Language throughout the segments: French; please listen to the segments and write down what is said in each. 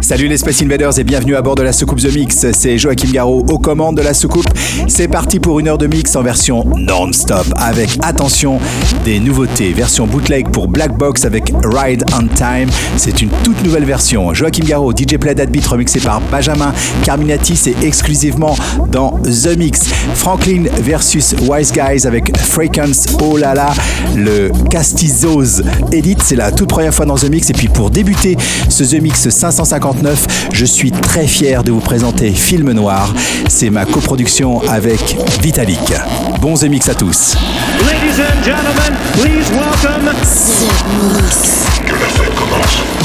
Salut les Space Invaders et bienvenue à bord de la soucoupe The Mix. C'est Joachim Garraud aux commandes de la soucoupe. C'est parti pour une heure de mix en version non-stop avec, attention, des nouveautés. Version bootleg pour Black Box avec Ride on Time. C'est une toute nouvelle version. Joachim Garraud, DJ Play That Beat remixé par Benjamin Carminati. C'est exclusivement dans The Mix. Franklin versus Wise Guys avec Frequence Oh là là. Le Castizos Edit. C'est la toute première fois dans The Mix. Et puis pour débuter ce The Mix 559, je suis très fier de vous présenter Film Noir. C'est ma coproduction avec Vitalik. Bons The Mix à tous. Ladies and gentlemen, please welcome Que la fête commence.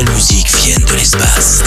Nouvelles musiques viennent de l'espace.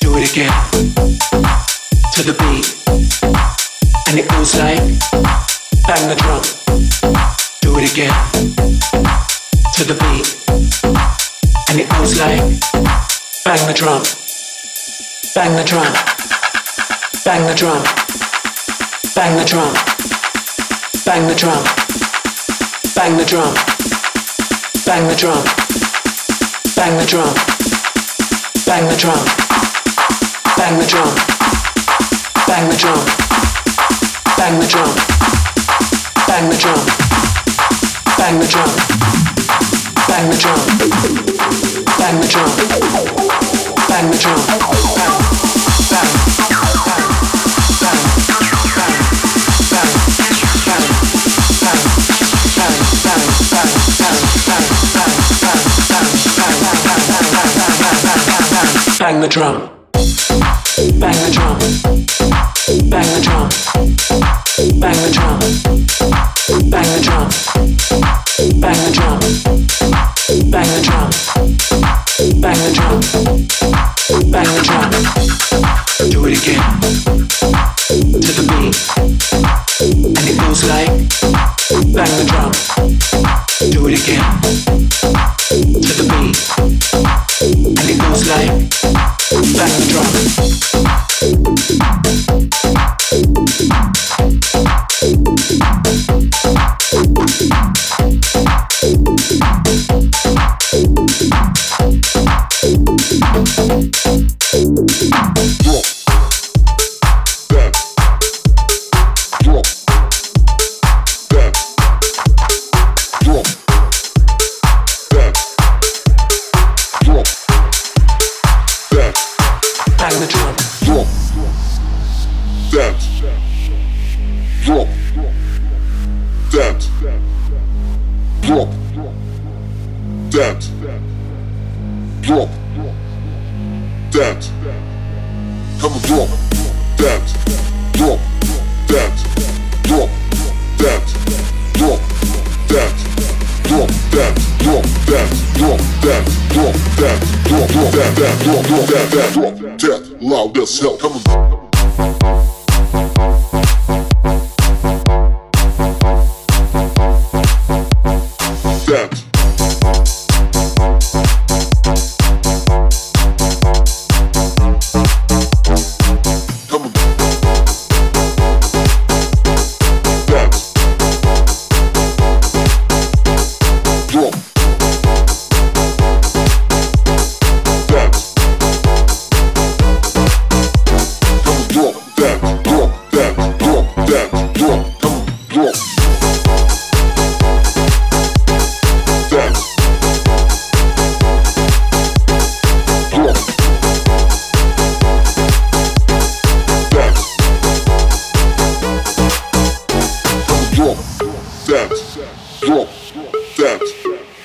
Do it again. To the beat. And it goes like bang the drum. Do it again. To the beat. And it goes like. Bang the drum. Bang the drum. Bang the drum. Bang the drum. Bang the drum. Bang the drum. Bang the drum. Bang the drum bang the drum, bang the drum, bang the drum, bang the drum, bang the drum, bang the drum, bang the drum, bang the drum, bang the drum, bang. The bang, the drum. Bang the drum. Bang the drum. Bang the drum. Bang the drum. Bang the drum. Bang the drum. Bang the drum. Bang the drum. Do it again. To the beat. And it goes like bang the drum. Do it again. To the beat. And it goes like backdrop. that, drop. That,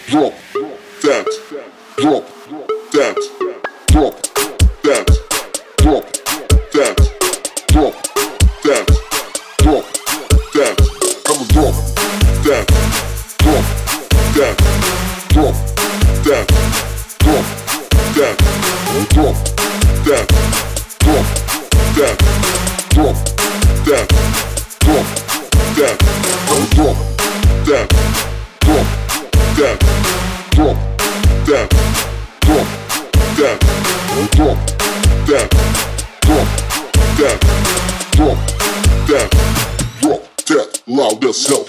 drop. That, drop. That. slow.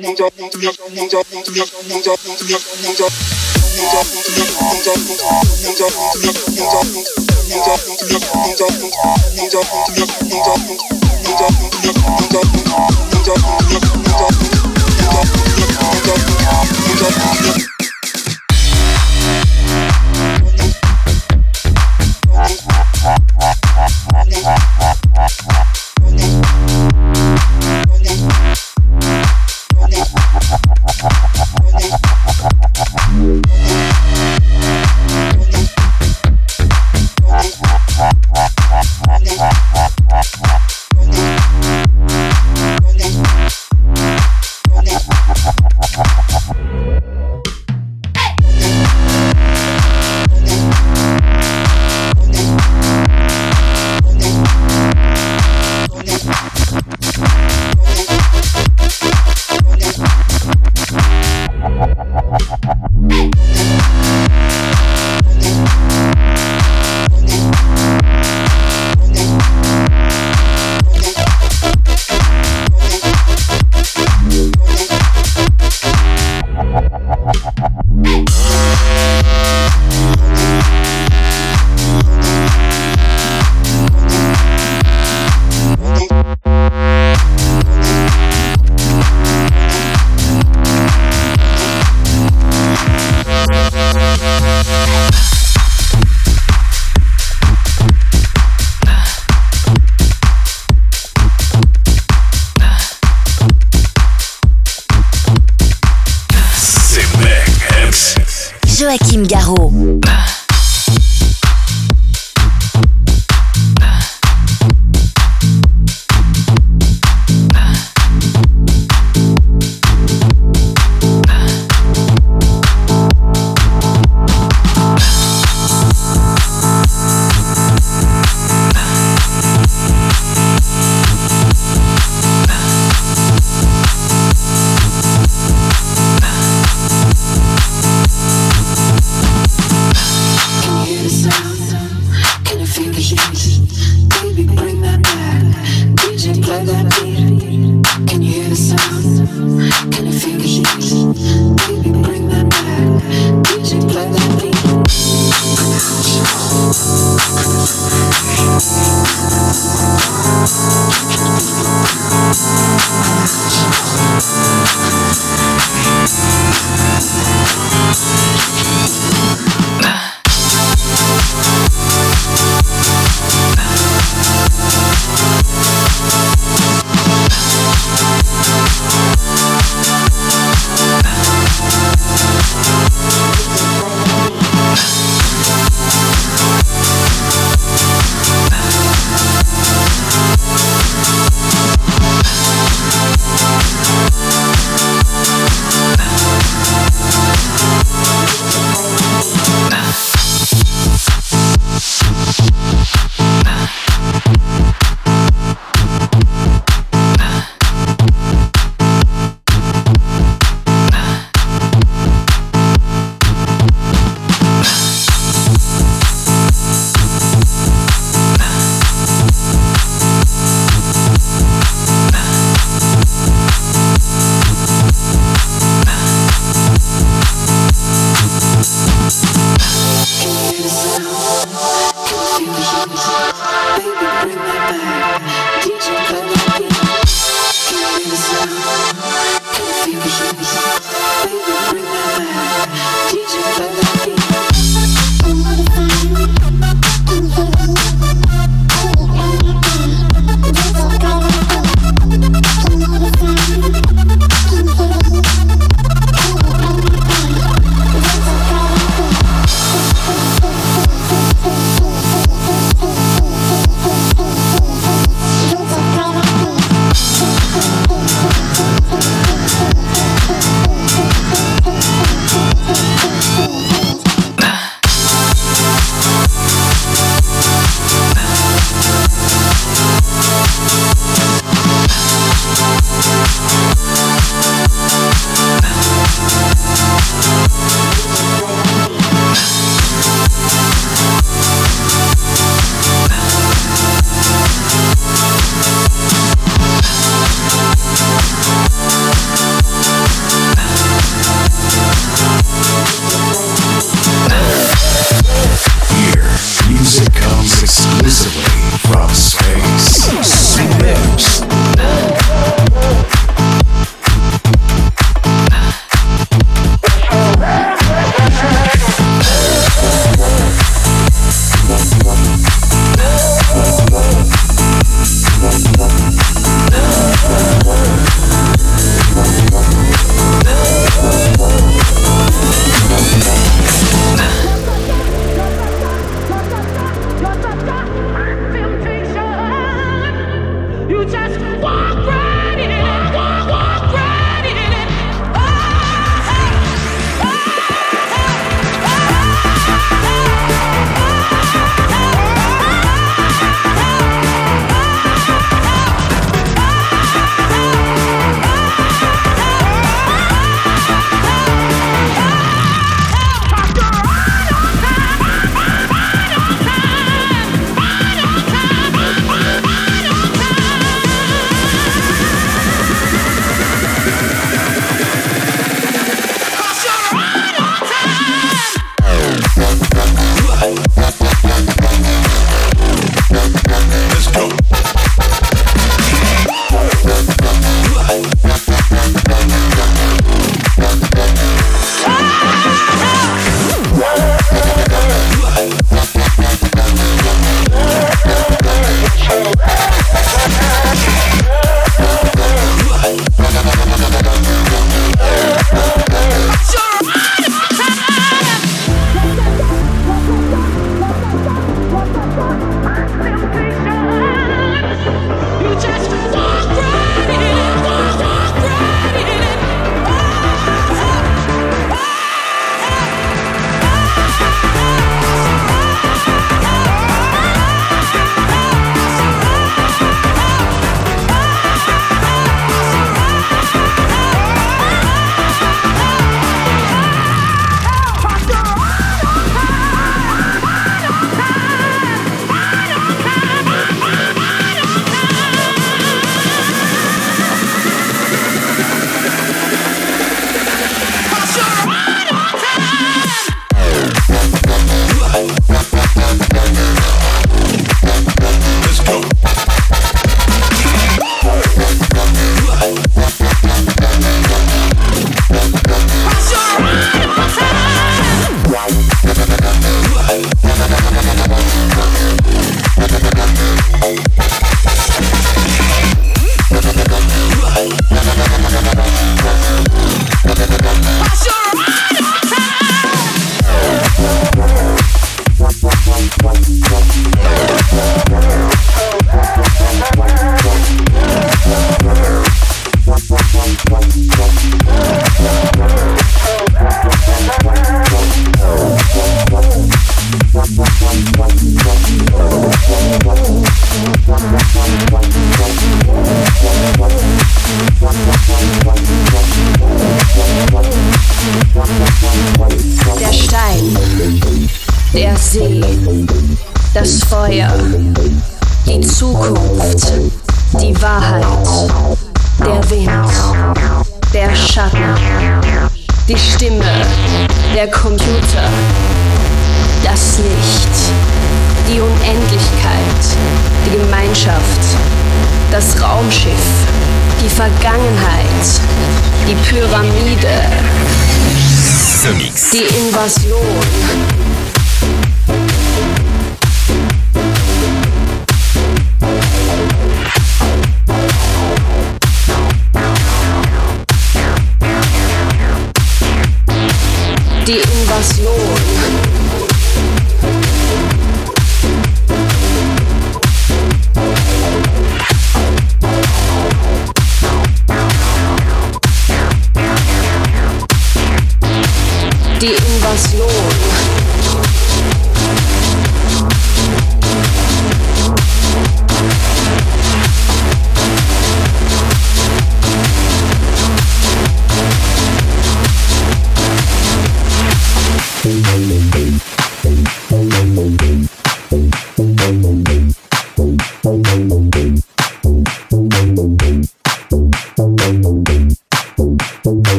Don't need to be a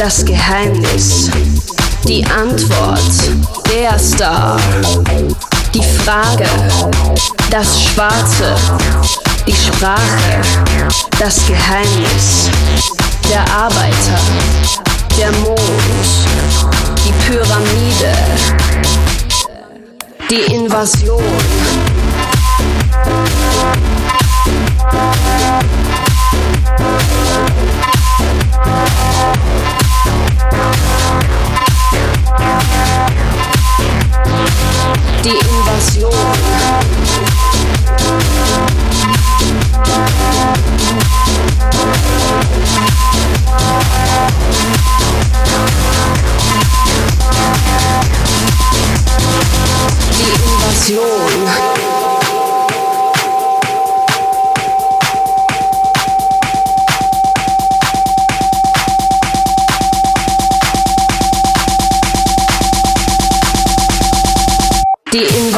das Geheimnis, die Antwort, der Star, die Frage, das Schwarze, die Sprache, das Geheimnis, der Arbeiter, der Mond, die Pyramide, die Invasion. Die Invasion. Die Invasion.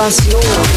fascina.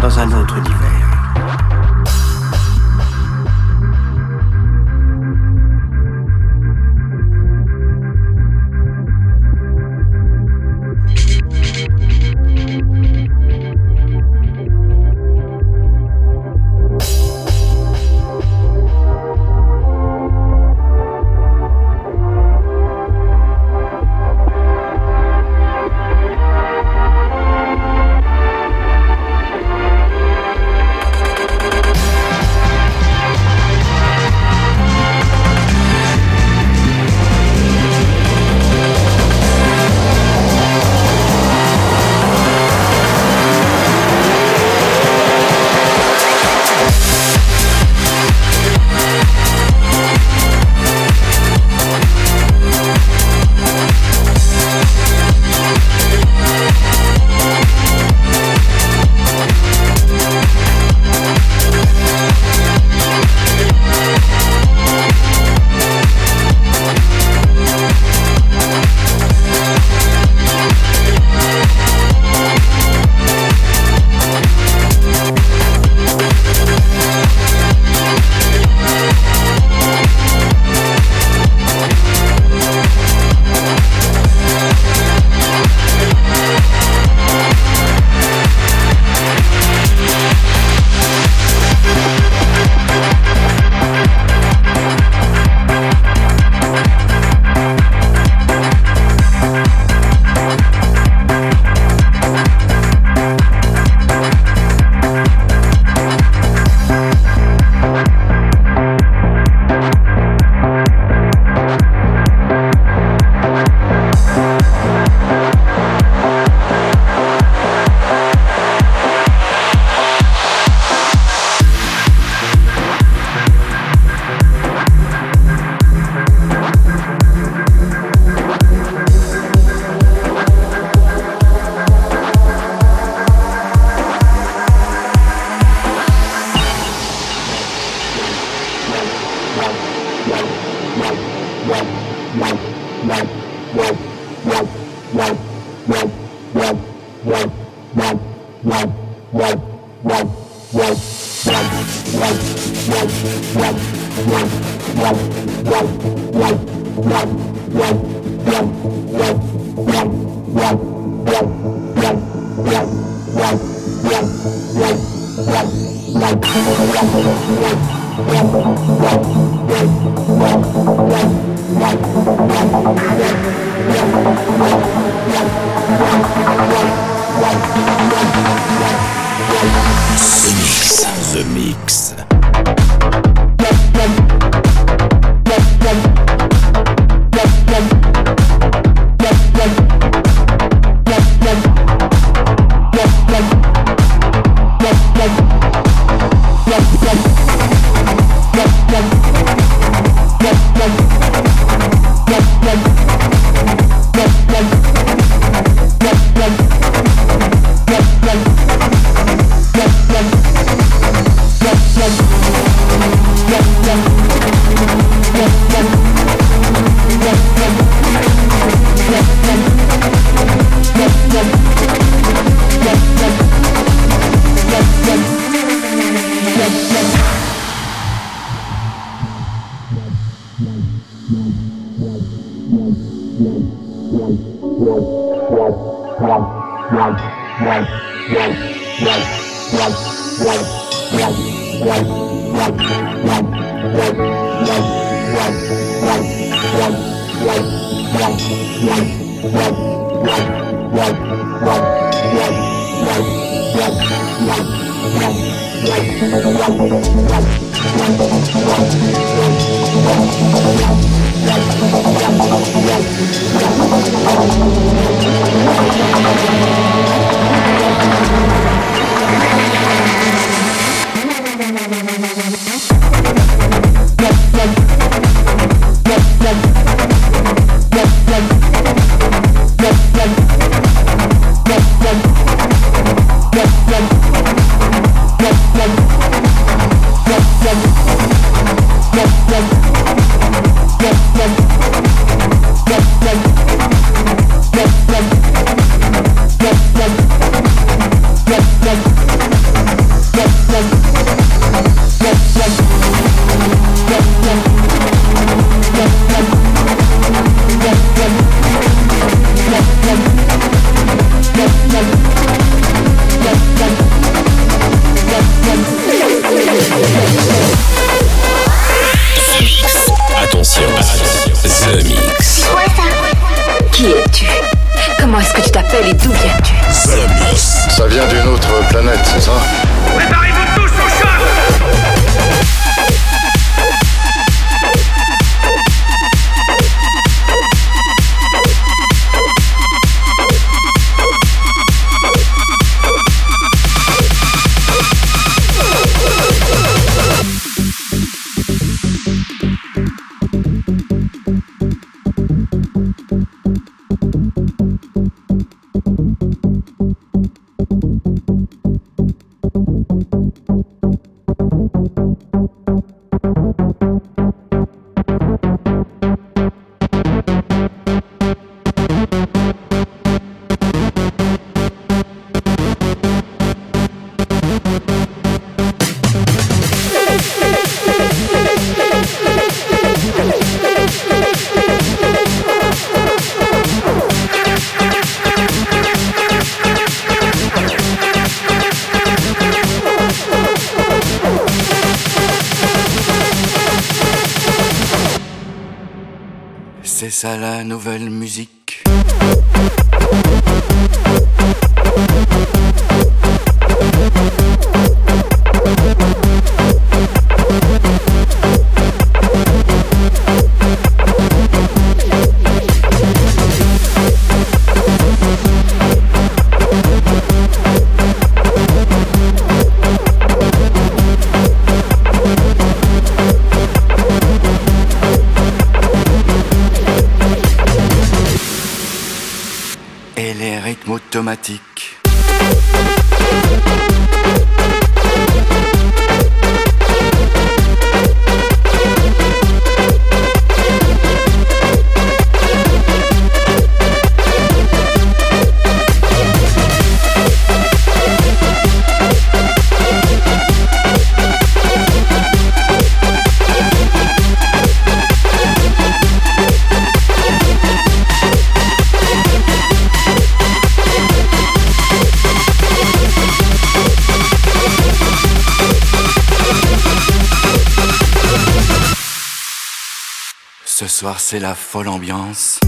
Dans un autre univers. Comment est-ce que tu t'appelles et d'où viens-tu? Ça vient d'une autre planète, c'est ça? Préparez-vous ça la nouvelle informatique. C'est la folle ambiance.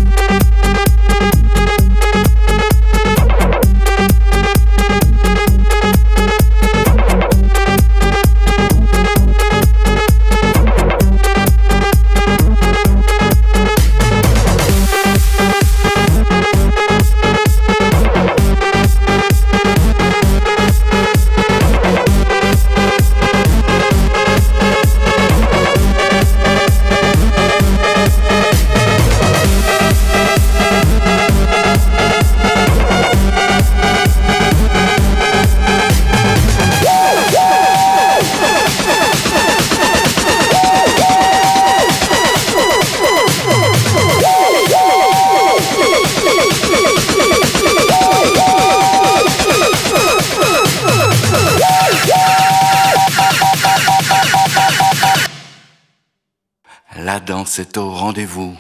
La danse est au rendez-vous.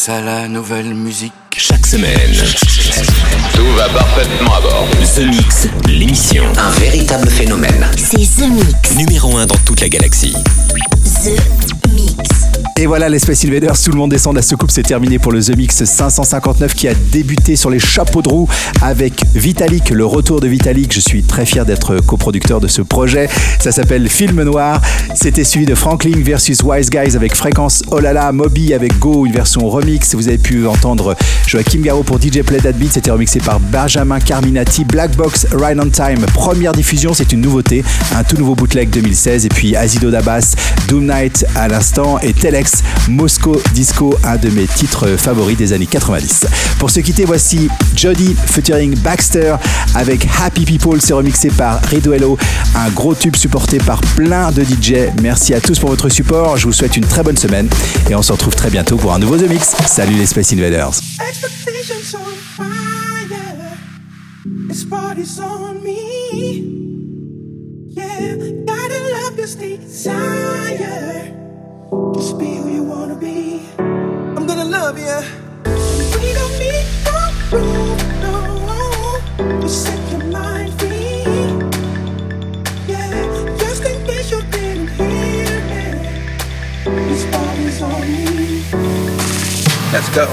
Ça la nouvelle musique. Chaque semaine, tout va parfaitement à bord. The Mix, l'émission. Un véritable phénomène. C'est The Mix. Numéro 1 dans toute la galaxie. The Mix. Et voilà, les Space tout le monde descend. La soucoupe, c'est terminé pour le The Mix 559 qui a débuté sur les chapeaux de roue avec Vitalik, le retour de Vitalik. Je suis très fier d'être coproducteur de ce projet. Ça s'appelle Film Noir. C'était suivi de Franklin versus Wise Guys avec Fréquence Olala, Moby avec Go, une version remix. Vous avez pu entendre Joachim Garraud pour DJ Play That Beat. C'était remixé par Benjamin Carminati. Black Box Ride on Time, première diffusion, c'est une nouveauté. Un tout nouveau bootleg 2016. Et puis Azido Dabas, Doom Night à l'instant et Telex Moscow Disco, un de mes titres favoris des années 90. Pour se quitter, voici Jody featuring Baxter avec Happy People, c'est remixé par Riduello, un gros tube supporté par plein de DJ. Merci à tous pour votre support, je vous souhaite une très bonne semaine et on se retrouve très bientôt pour un nouveau The Mix. Salut les Space Invaders. This party's on me. Yeah, gotta love. Just be who you wanna be. I'm gonna love you. We don't need no no. Just set your mind free. Yeah, just in case you didn't hear me. This party's on me. Let's go.